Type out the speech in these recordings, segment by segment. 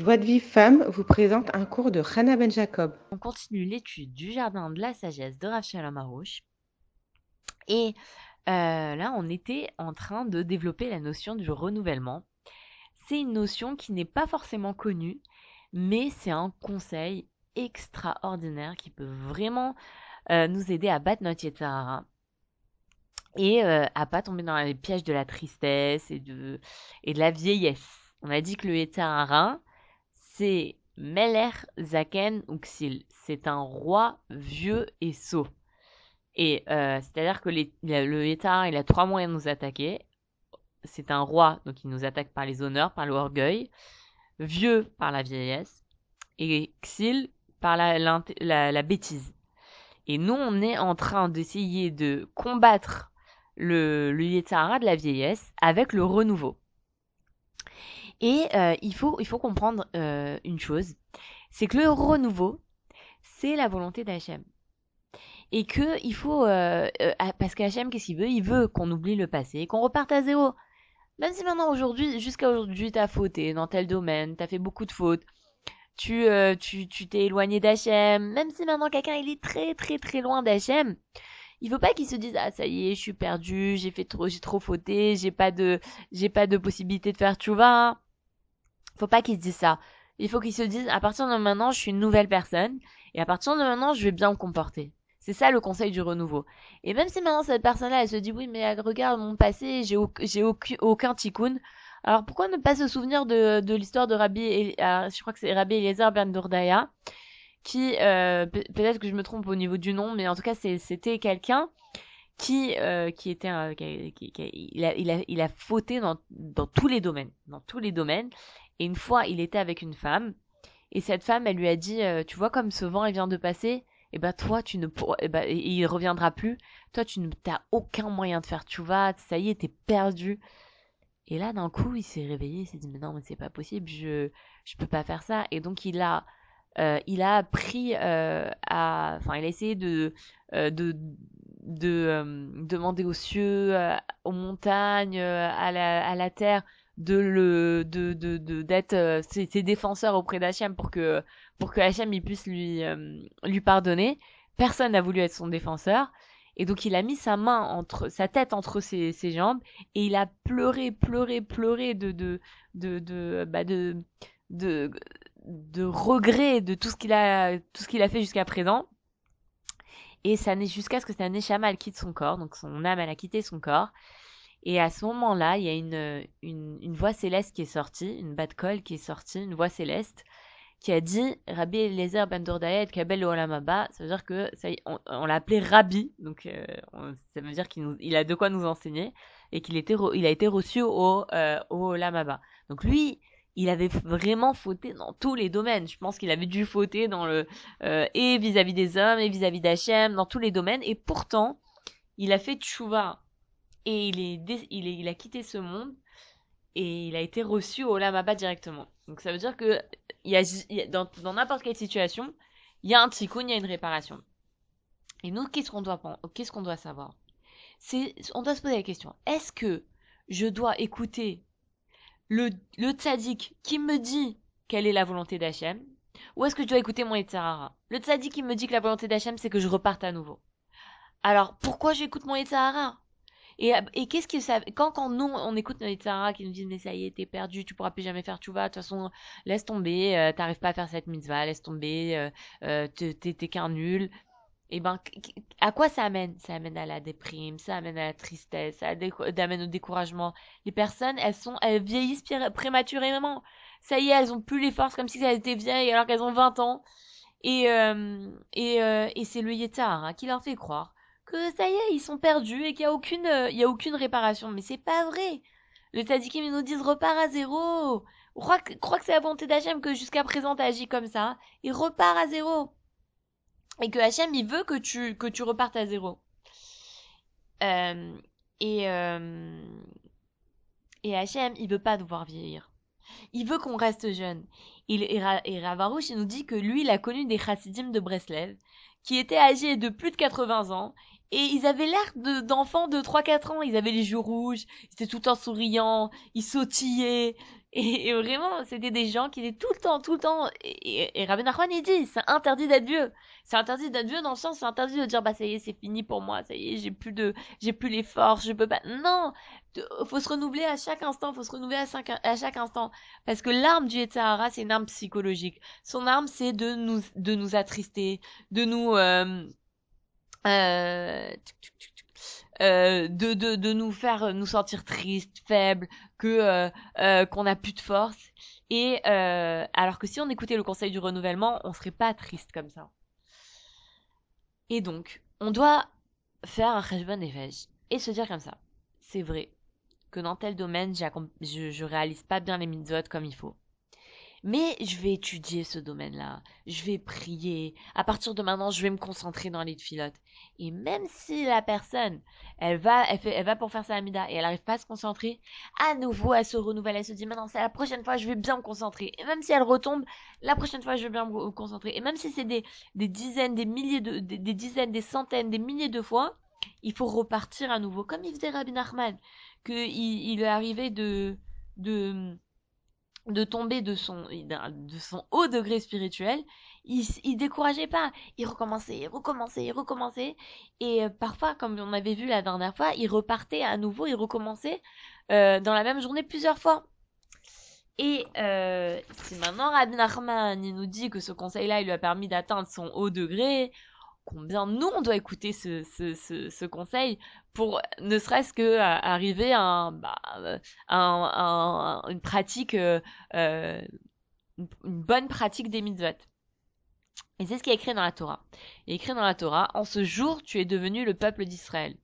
Joie de Vive Femme vous présente un cours de Hannah Ben Jacob. On continue l'étude du jardin de la sagesse de Rav Shalom Arouche. Et euh, là, on était en train de développer la notion du renouvellement. C'est une notion qui n'est pas forcément connue, mais c'est un conseil extraordinaire qui peut vraiment euh, nous aider à battre notre Yetzirara et euh, à pas tomber dans les pièges de la tristesse et de, et de la vieillesse. On a dit que le Yetzirara, c'est Meler Zaken Uxil. C'est un roi vieux et sot. Et euh, c'est-à-dire que le il a trois moyens de nous attaquer. C'est un roi, donc il nous attaque par les honneurs, par l'orgueil. Vieux par la vieillesse. Et Xil par la, bêtise. Et nous, on est en train d'essayer de combattre le, le de la vieillesse avec le renouveau. Et euh, il, faut, il faut comprendre euh, une chose, c'est que le renouveau, c'est la volonté d'Hachem. Et que il faut... Euh, ah, parce qu'Hachem, qu'est-ce qu'il veut? Il veut qu'on oublie le passé, qu'on reparte à zéro. Même si maintenant, aujourd'hui, jusqu'à aujourd'hui, t'as fauté dans tel domaine, t'as fait beaucoup de fautes, tu tu tu t'es éloigné d'Hachem, même si maintenant quelqu'un il est très très très loin d'Hachem, il faut pas qu'il se dise ah ça y est, je suis perdu, j'ai fait trop j'ai trop fauté, j'ai pas de j'ai pas de possibilité de faire tchouva faut pas qu'il se dise ça. Il faut qu'il se dise, à partir de maintenant, je suis une nouvelle personne, et à partir de maintenant, je vais bien me comporter. C'est ça le conseil du renouveau. Et même si maintenant cette personne-là, elle se dit, oui, mais regarde mon passé, j'ai j'ai aucun tikkun. Alors pourquoi ne pas se souvenir de, l'histoire de Rabbi, et ah, je crois que c'est Rabbi Eliezer Ben Dourdaya, qui, euh, peut-être que je me trompe au niveau du nom, mais en tout cas c'était quelqu'un qui euh, qui était il a il a il a fauté dans tous les domaines, dans tous les domaines et une fois, il était avec une femme, et cette femme, elle lui a dit, euh, tu vois comme ce vent, il vient de passer, et eh ben toi, tu ne eh ben, il reviendra plus. Toi, tu n'as aucun moyen de faire tu vas, ça y est, t'es perdu. Et là, d'un coup, il s'est réveillé, il s'est dit, mais non, mais c'est pas possible, je, je peux pas faire ça. Et donc, il a, euh, il a appris euh, à, enfin, il a essayé de, de, de demander aux cieux, aux montagnes, à la, à la terre, de le de de d'être euh, ses, défenseurs auprès d'Hachem pour que pour que Hachem il puisse lui euh, lui pardonner. Personne n'a voulu être son défenseur. Et donc il a mis sa main entre sa tête entre ses, ses jambes et il a pleuré pleuré pleuré de de de de bah de de, de regret de tout ce qu'il a tout ce qu'il a fait jusqu'à présent. Et ça n'est jusqu'à ce que sa neshama elle quitte son corps. Donc son âme elle a quitté son corps et à ce moment-là, il y a une, une, voix céleste qui est sortie, une bad call qui est sortie, une voix céleste, qui a dit Rabbi Eliezer Ben Dourdaya et Kabel Olamaba. Ça veut dire que ça on, on l'a appelé Rabbi, donc euh, ça veut dire qu'il il a de quoi nous enseigner et qu'il était il a été reçu au euh, au Olamaba. Donc lui, il avait vraiment fauté dans tous les domaines. Je pense qu'il avait dû fauter dans le euh, et vis-à-vis des hommes et vis-à-vis d'Hachem, dans tous les domaines. Et pourtant, il a fait tchouva et il, est, il, a quitté ce monde et il a été reçu au Lamaba directement. Donc ça veut dire que il y a, dans n'importe quelle situation, il y a un tikkun, il y a une réparation. Et nous, qu'est-ce qu'on doit, qu'est-ce qu'on doit savoir? On doit se poser la question est-ce que je dois écouter le, le tzaddik qui me dit quelle est la volonté d'Hachem? Ou est-ce que je dois écouter mon Yetzirara Le tzaddik qui me dit que la volonté d'Hachem, c'est que je reparte à nouveau. Alors, pourquoi j'écoute mon Yetzirara et, et qu'est-ce que ça. Quand, quand nous, on écoute notre Sarah qui nous disent, mais ça y est, t'es perdu, tu pourras plus jamais faire tu vas, de toute façon, laisse tomber, euh, t'arrives pas à faire cette mitzvah, laisse tomber, euh, euh t'es qu'un nul. Et ben, à quoi ça amène? Ça amène à la déprime, ça amène à la tristesse, ça amène au découragement. Les personnes, elles sont, elles vieillissent prématurément. Ça y est, elles ont plus les forces comme si elles étaient vieilles alors qu'elles ont 20 ans. Et, euh, et, euh, et c'est le Yetar hein, qui leur fait croire que ça y est, ils sont perdus et qu'il n'y a aucune, euh, a aucune réparation. Mais c'est pas vrai. Le Tadikim, ils nous disent repart à zéro. Crois que, crois que c'est la volonté d'Hachem que jusqu'à présent t'as agi comme ça. Il repart à zéro. Et que Hachem, il veut que tu, que tu repartes à zéro. Euh, et, euh, et Hachem, il veut pas devoir vieillir. Il veut qu'on reste jeune. Il, et, et Ravarouche, il nous dit que lui, il a connu des chassidim de Breslev qui étaient âgés de plus de 80 ans et ils avaient l'air d'enfants de, 3-4 ans. Ils avaient les joues rouges, ils étaient tout le temps souriants, ils sautillaient. Et, vraiment, c'était des gens qui étaient tout le temps, tout le temps. Et, et, Rabbi Nachman, il dit, c'est interdit d'être vieux. C'est interdit d'être vieux dans le sens, c'est interdit de dire, bah ça y est, c'est fini pour moi, ça y est, j'ai plus de, j'ai plus les forces, je peux pas. Non, faut se renouveler à chaque instant, faut se renouveler à, à chaque instant, parce que l'arme du Yetzirah, c'est une arme psychologique. Son arme, c'est de nous, de nous attrister, de nous, euh, euh, euh, de, de, de nous faire nous sentir tristes, faibles, que euh, euh, qu'on a plus de force. Et alors que si on écoutait le conseil du renouvellement, on serait pas triste comme ça. Et donc, on doit faire un cheshbon nefesh et se dire comme ça. C'est vrai que dans tel domaine, je, je réalise pas bien les mitzvot comme il faut. Mais je vais étudier ce domaine-là. Je vais prier. À partir de maintenant, je vais me concentrer dans les filotes. Et même si la personne, elle va, elle, fait, elle va pour faire sa amida et elle n'arrive pas à se concentrer, à nouveau, elle se renouvelle. Elle se dit, maintenant, c'est la prochaine fois, je vais bien me concentrer. Et même si elle retombe, la prochaine fois, je vais bien me concentrer. Et même si c'est des, dizaines, des milliers de, des, dizaines, des centaines, des milliers de fois, il faut repartir à nouveau. Comme il faisait Rabbi Nachman, qu'il il est arrivé de, de, de tomber de son, de son haut degré spirituel, il, il décourageait pas. Il recommençait, il recommençait, il recommençait. Et euh, parfois, comme on avait vu la dernière fois, il repartait à nouveau, il recommençait euh, dans la même journée plusieurs fois. Et euh, si maintenant Rabbi Nachman il nous dit que ce conseil-là, il lui a permis d'atteindre son haut degré, combien nous on doit écouter ce, ce, ce, conseil pour ne serait-ce que euh, arriver à, un, bah, euh, un, une pratique euh, une bonne pratique des mitzvot. Et c'est ce qui est écrit dans la Torah. Il est écrit dans la Torah, en ce jour tu es devenu le peuple d'Israël.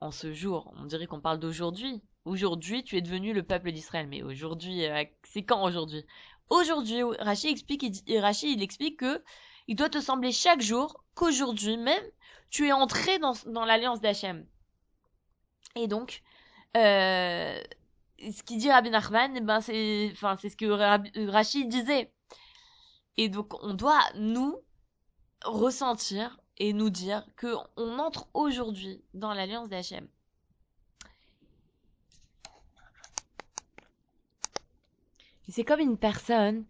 En ce jour, on dirait qu'on parle d'aujourd'hui. Aujourd'hui, tu es devenu le peuple d'Israël. Mais aujourd'hui, c'est quand aujourd'hui? Aujourd'hui, Rachid explique, il, Rachid, il explique que il doit te sembler chaque jour qu'aujourd'hui même, tu es entré dans, l'alliance d'Hachem. Et donc, euh, ce qu'il dit Rabbi Nachman, eh ben c'est, c'est ce que Rachid disait. Et donc, on doit, nous, ressentir et nous dire que on entre aujourd'hui dans l'alliance d'Hachem. C'est comme une personne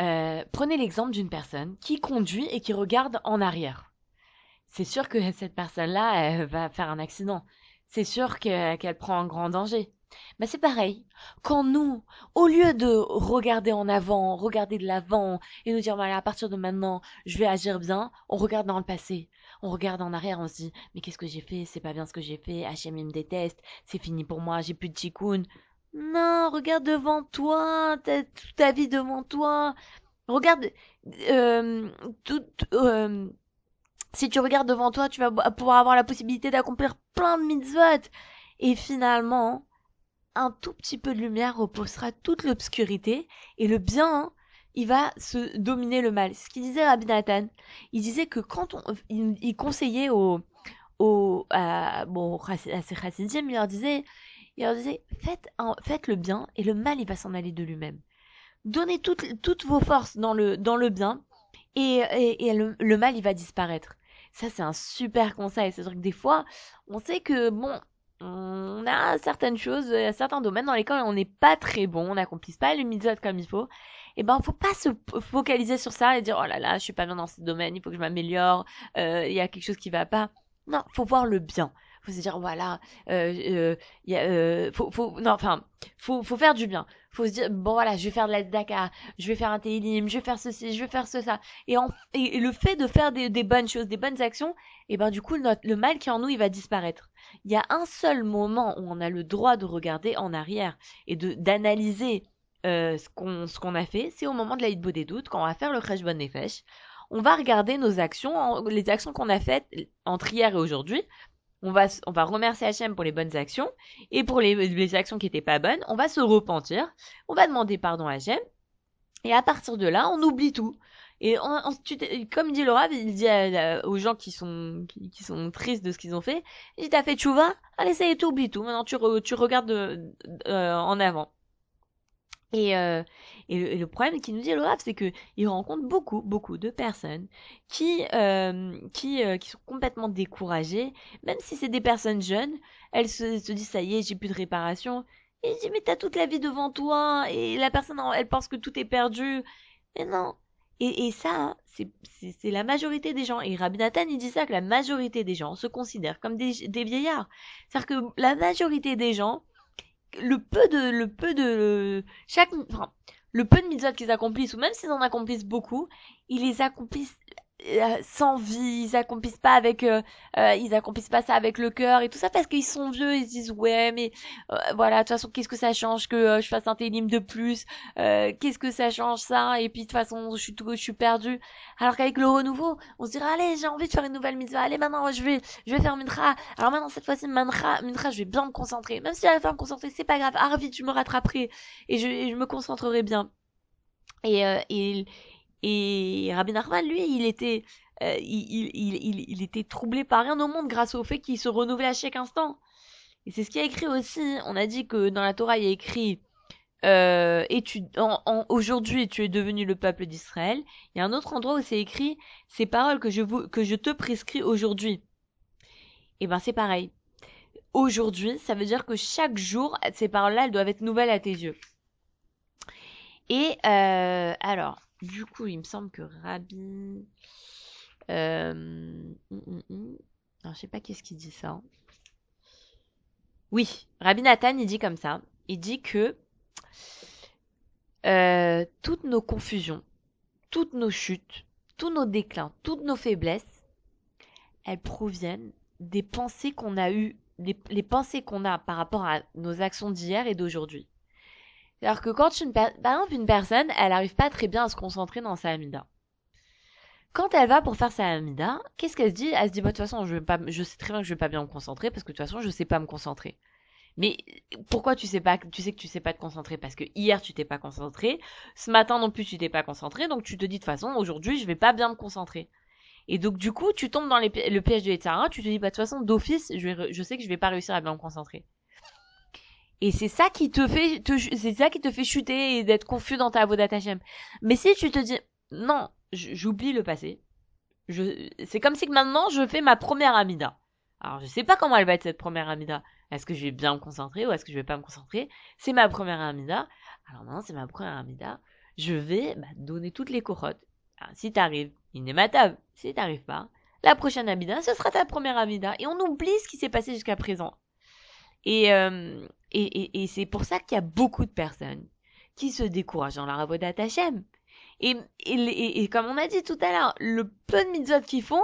euh, prenez l'exemple d'une personne qui conduit et qui regarde en arrière. C'est sûr que cette personne-là va faire un accident. C'est sûr qu'elle prend un grand danger. Mais c'est pareil. Quand nous, au lieu de regarder en avant, regarder de l'avant et nous dire voilà à partir de maintenant je vais agir bien, on regarde dans le passé. On regarde en arrière, on se dit mais qu'est-ce que j'ai fait? C'est pas bien ce que j'ai fait. Hachem me déteste. C'est fini pour moi. J'ai plus de tikkun. Non, regarde devant toi, t'as toute ta vie devant toi. Regarde, euh, tout, euh, si tu regardes devant toi, tu vas pouvoir avoir la possibilité d'accomplir plein de mitzvot. Et finalement, un tout petit peu de lumière reposera toute l'obscurité et le bien, il va se dominer le mal. Ce qu'il disait Rabbi Nathan, il disait que quand on, il, conseillait aux, aux, bon, à ses chassidim, il leur disait, il leur disait, faites, le bien et le mal, il va s'en aller de lui-même. Donnez toutes, vos forces dans le, bien et, le, mal, il va disparaître. Ça, c'est un super conseil. C'est-à-dire que des fois, on sait que, bon, on a certaines choses, certains domaines dans lesquels on n'est pas très bon, on n'accomplit pas le mitzvot comme il faut. Et eh ben, faut pas se focaliser sur ça et dire, oh là là, je suis pas bien dans ce domaine, il faut que je m'améliore, euh, il y a quelque chose qui va pas. Non, faut voir le bien faut se dire voilà euh, euh, y a, euh, faut, faut non enfin faut faut faire du bien. Faut se dire bon voilà je vais faire de la Dakar je vais faire un télim je vais faire ceci je vais faire ce ça. Et, en, et, le fait de faire des, bonnes choses des bonnes actions et ben du coup le mal qui est en nous il va disparaître. Il y a un seul moment où on a le droit de regarder en arrière et de d'analyser euh, ce qu'on a fait c'est au moment de la beau des doutes quand on va faire le crash bonne nefesh on va regarder nos actions, les actions qu'on a faites entre hier et aujourd'hui, on va, on va remercier Hachem pour les bonnes actions, et pour les, les actions qui étaient pas bonnes, on va se repentir, on va demander pardon à Hachem, et à partir de là, on oublie tout. Et ensuite, comme dit Laura, il dit aux gens qui sont, qui, sont tristes de ce qu'ils ont fait, il dit, t'as fait tchouva, allez, ça y est, tout, oublie tout. Maintenant, tu, tu regardes euh, en avant. Et, euh, et, le, problème qu'il nous dit le c'est que il rencontre beaucoup, beaucoup de personnes qui, euh, qui, euh, qui sont complètement découragées, même si c'est des personnes jeunes, elles se, se disent ça y est, j'ai plus de réparation. Et il dit, mais t'as toute la vie devant toi, et la personne, elle pense que tout est perdu. Mais non. Et, et ça, c'est la majorité des gens. Et Rabbi Nathan, il dit ça, que la majorité des gens se considèrent comme des, des vieillards. C'est-à-dire que la majorité des gens, le peu de, le peu de, chaque, enfin, le peu de mitzvot qu'ils accomplissent, ou même s'ils en accomplissent beaucoup, ils les accomplissent sans vie, ils accomplissent pas avec, euh, euh, ils accomplissent pas ça avec le cœur et tout ça parce qu'ils sont vieux, ils se disent ouais mais voilà de toute façon qu'est-ce que ça change que je fasse un télim de plus, qu'est-ce que ça change ça? Et puis de toute façon je suis tout, je suis perdu. Alors qu'avec le renouveau, on se dirait allez j'ai envie de faire une nouvelle mitzvah, allez maintenant je vais, je vais faire mincha. Alors maintenant cette fois-ci mincha, mincha je vais bien me concentrer, même si à la fin me concentrer c'est pas grave, ah tu me rattraperai et je, et je me concentrerai bien. Et, et et Rabbi Nachman, lui, il était, euh, il, il, il, il, était troublé par rien au monde grâce au fait qu'il se renouvelait à chaque instant. Et c'est ce qui a écrit aussi. On a dit que dans la Torah, il y a écrit euh, et tu, en, aujourd'hui, tu es devenu le peuple d'Israël. Il y a un autre endroit où c'est écrit ces paroles que je, vous, que je te prescris aujourd'hui. Et ben c'est pareil. Aujourd'hui, ça veut dire que chaque jour, ces paroles-là, elles doivent être nouvelles à tes yeux. Et euh, alors, du coup, il me semble que Rabbi. Euh... Je sais pas qu'est-ce qu'il dit ça. Oui, Rabbi Nathan, il dit comme ça. Il dit que euh, toutes nos confusions, toutes nos chutes, tous nos déclins, toutes nos faiblesses, elles proviennent des pensées qu'on a eues, les pensées qu'on a par rapport à nos actions d'hier et d'aujourd'hui. Alors que quand une, par exemple, une personne, elle n'arrive pas très bien à se concentrer dans sa amida. Quand elle va pour faire sa amida, qu'est-ce qu'elle se dit? Elle se dit, bah, de toute façon, je, vais pas, je sais très bien que je vais pas bien me concentrer parce que de toute façon, je sais pas me concentrer. Mais pourquoi tu sais pas, tu sais que tu sais pas te concentrer? Parce que hier tu t'es pas concentré, ce matin non plus tu t'es pas concentré, donc tu te dis de toute façon aujourd'hui je vais pas bien me concentrer. Et donc du coup tu tombes dans le piège de Etzara, tu te dis bah de toute façon d'office je, je sais que je vais pas réussir à bien me concentrer. Et c'est ça qui te fait, c'est ça qui te fait chuter et d'être confus dans ta Avodat Hashem. Mais si tu te dis, non, j'oublie le passé. C'est comme si que maintenant je fais ma première Amida. Alors je sais pas comment elle va être cette première Amida. Est-ce que je vais bien me concentrer ou est-ce que je vais pas me concentrer? C'est ma première Amida. Alors maintenant c'est ma première Amida. Je vais bah, donner toutes les corottes. si t'arrives, il n'est matable. Si t'arrives pas, la prochaine Amida, ce sera ta première Amida. Et on oublie ce qui s'est passé jusqu'à présent. Et, euh, et, et, et c'est pour ça qu'il y a beaucoup de personnes qui se découragent dans leur avodat Hashem. Et, et, comme on a dit tout à l'heure, le peu de mitzvot qu'ils font,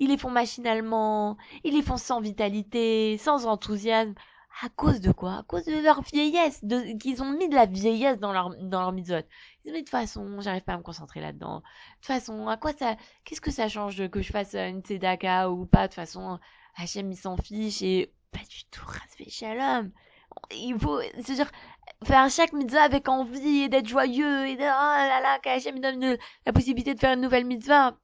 ils les font machinalement, ils les font sans vitalité, sans enthousiasme. À cause de quoi? À cause de leur vieillesse, de, qu'ils ont mis de la vieillesse dans leur, dans leur mitzvot. Ils disent, mais de toute façon, j'arrive pas à me concentrer là-dedans. De toute façon, à quoi ça, qu'est-ce que ça change que je fasse une tzedaka ou pas? De toute façon, Hachem, il s'en fiche et pas du tout, il faut, c'est dire, faire chaque mitzvah avec envie et d'être joyeux et de, oh là là, qu'Hachem me donne la possibilité de faire une nouvelle mitzvah.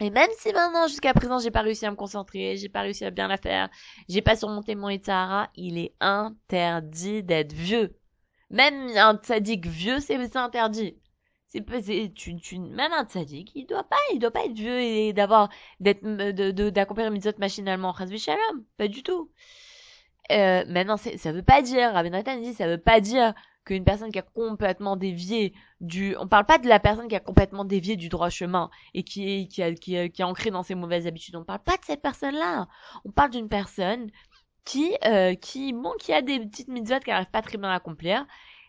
Et même si maintenant, jusqu'à présent, j'ai pas réussi à me concentrer, j'ai pas réussi à bien la faire, j'ai pas surmonté mon Itzahara, il est interdit d'être vieux. Même un tzaddik vieux, c'est interdit. C'est tu, tu, même un tzaddik, il doit pas, il doit pas être vieux et d'avoir, d'être, de, d'accomplir une mitzvot machinalement, shalom. Pas du tout. Euh, maintenant, ça veut pas dire, Rabbi dit, ça veut pas dire qu'une personne qui a complètement dévié du, on parle pas de la personne qui a complètement dévié du droit chemin et qui est, qui a, qui, est, qui ancrée dans ses mauvaises habitudes. On parle pas de cette personne-là. On parle d'une personne qui, euh, qui, bon, qui a des petites mitzvot qu'elle n'arrive pas très bien à accomplir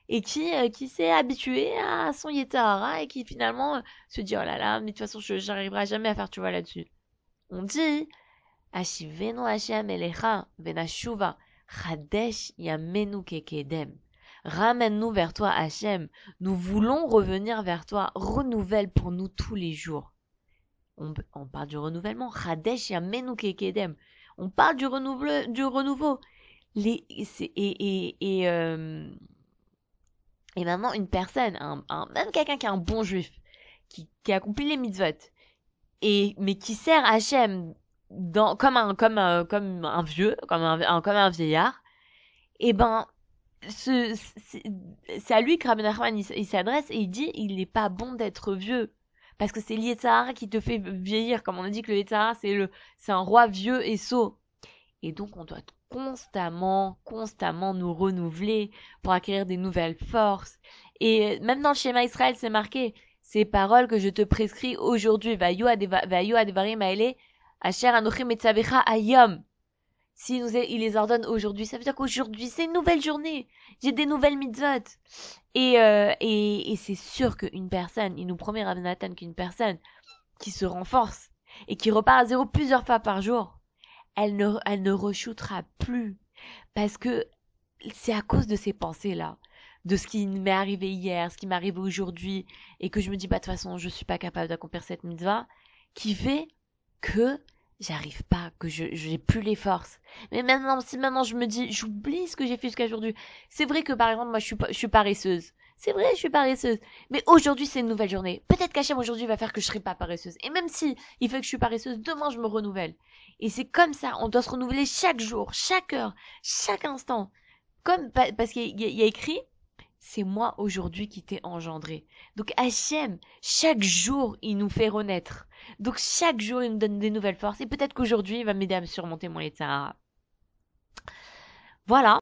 et qui, euh, qui s'est habitué à son yetahara et qui finalement se dit, oh là là, mais de toute façon, je, j'arriverai jamais à faire, tu vois, là-dessus. On dit, Ashivenu Hashem Elecha Venashuva Chadesh Yamenu. Ramène-nous vers toi, Hachem. Nous voulons revenir vers toi. Renouvelle pour nous tous les jours. On, parle du renouvellement. Chadesh Yamenu Kekedem. On parle du, renouveau. Du renouveau. Les, et, et, et, euh, et maintenant, une personne, un, même quelqu'un qui est un bon juif, qui, qui accomplit les mitzvot, et, mais qui sert Hachem dans, comme un, vieux, comme un, vieillard, et eh ben, c'est à lui que Rabbi Nachman il, s'adresse et il dit il n'est pas bon d'être vieux. Parce que c'est l'Yetzahara qui te fait vieillir. Comme on a dit que le c'est le un roi vieux et sot. Et donc on doit constamment, constamment nous renouveler pour acquérir des nouvelles forces. Et même dans le schéma Israël, c'est marqué, ces paroles que je te prescris aujourd'hui, advarim asher ayom. Si nous, il les ordonne aujourd'hui, ça veut dire qu'aujourd'hui, c'est une nouvelle journée. J'ai des nouvelles mitzvot. Et, euh, et, et c'est sûr qu'une personne, il nous promet Rav Nathan qu'une personne qui se renforce et qui repart à zéro plusieurs fois par jour, elle ne, elle ne re plus. Parce que c'est à cause de ces pensées-là, de ce qui m'est arrivé hier, ce qui m'est arrivé aujourd'hui, et que je me dis, bah, de toute façon, je suis pas capable d'accomplir cette mitzvah, qui fait que j'arrive pas, que je j'ai plus les forces. Mais maintenant, si maintenant je me dis, j'oublie ce que j'ai fait jusqu'à aujourd'hui. C'est vrai que par exemple, moi, je suis, je suis paresseuse. C'est vrai, je suis paresseuse. Mais aujourd'hui, c'est une nouvelle journée. Peut-être qu'Hachem aujourd'hui va faire que je serai pas paresseuse. Et même si il fait que je suis paresseuse, demain je me renouvelle. Et c'est comme ça, on doit se renouveler chaque jour, chaque heure, chaque instant. Comme, parce qu'il y, a écrit, c'est moi aujourd'hui qui t'ai engendré. Donc Hachem, chaque jour, il nous fait renaître. Donc chaque jour, il nous donne des nouvelles forces. Et peut-être qu'aujourd'hui, il va m'aider à me surmonter mon état. Voilà.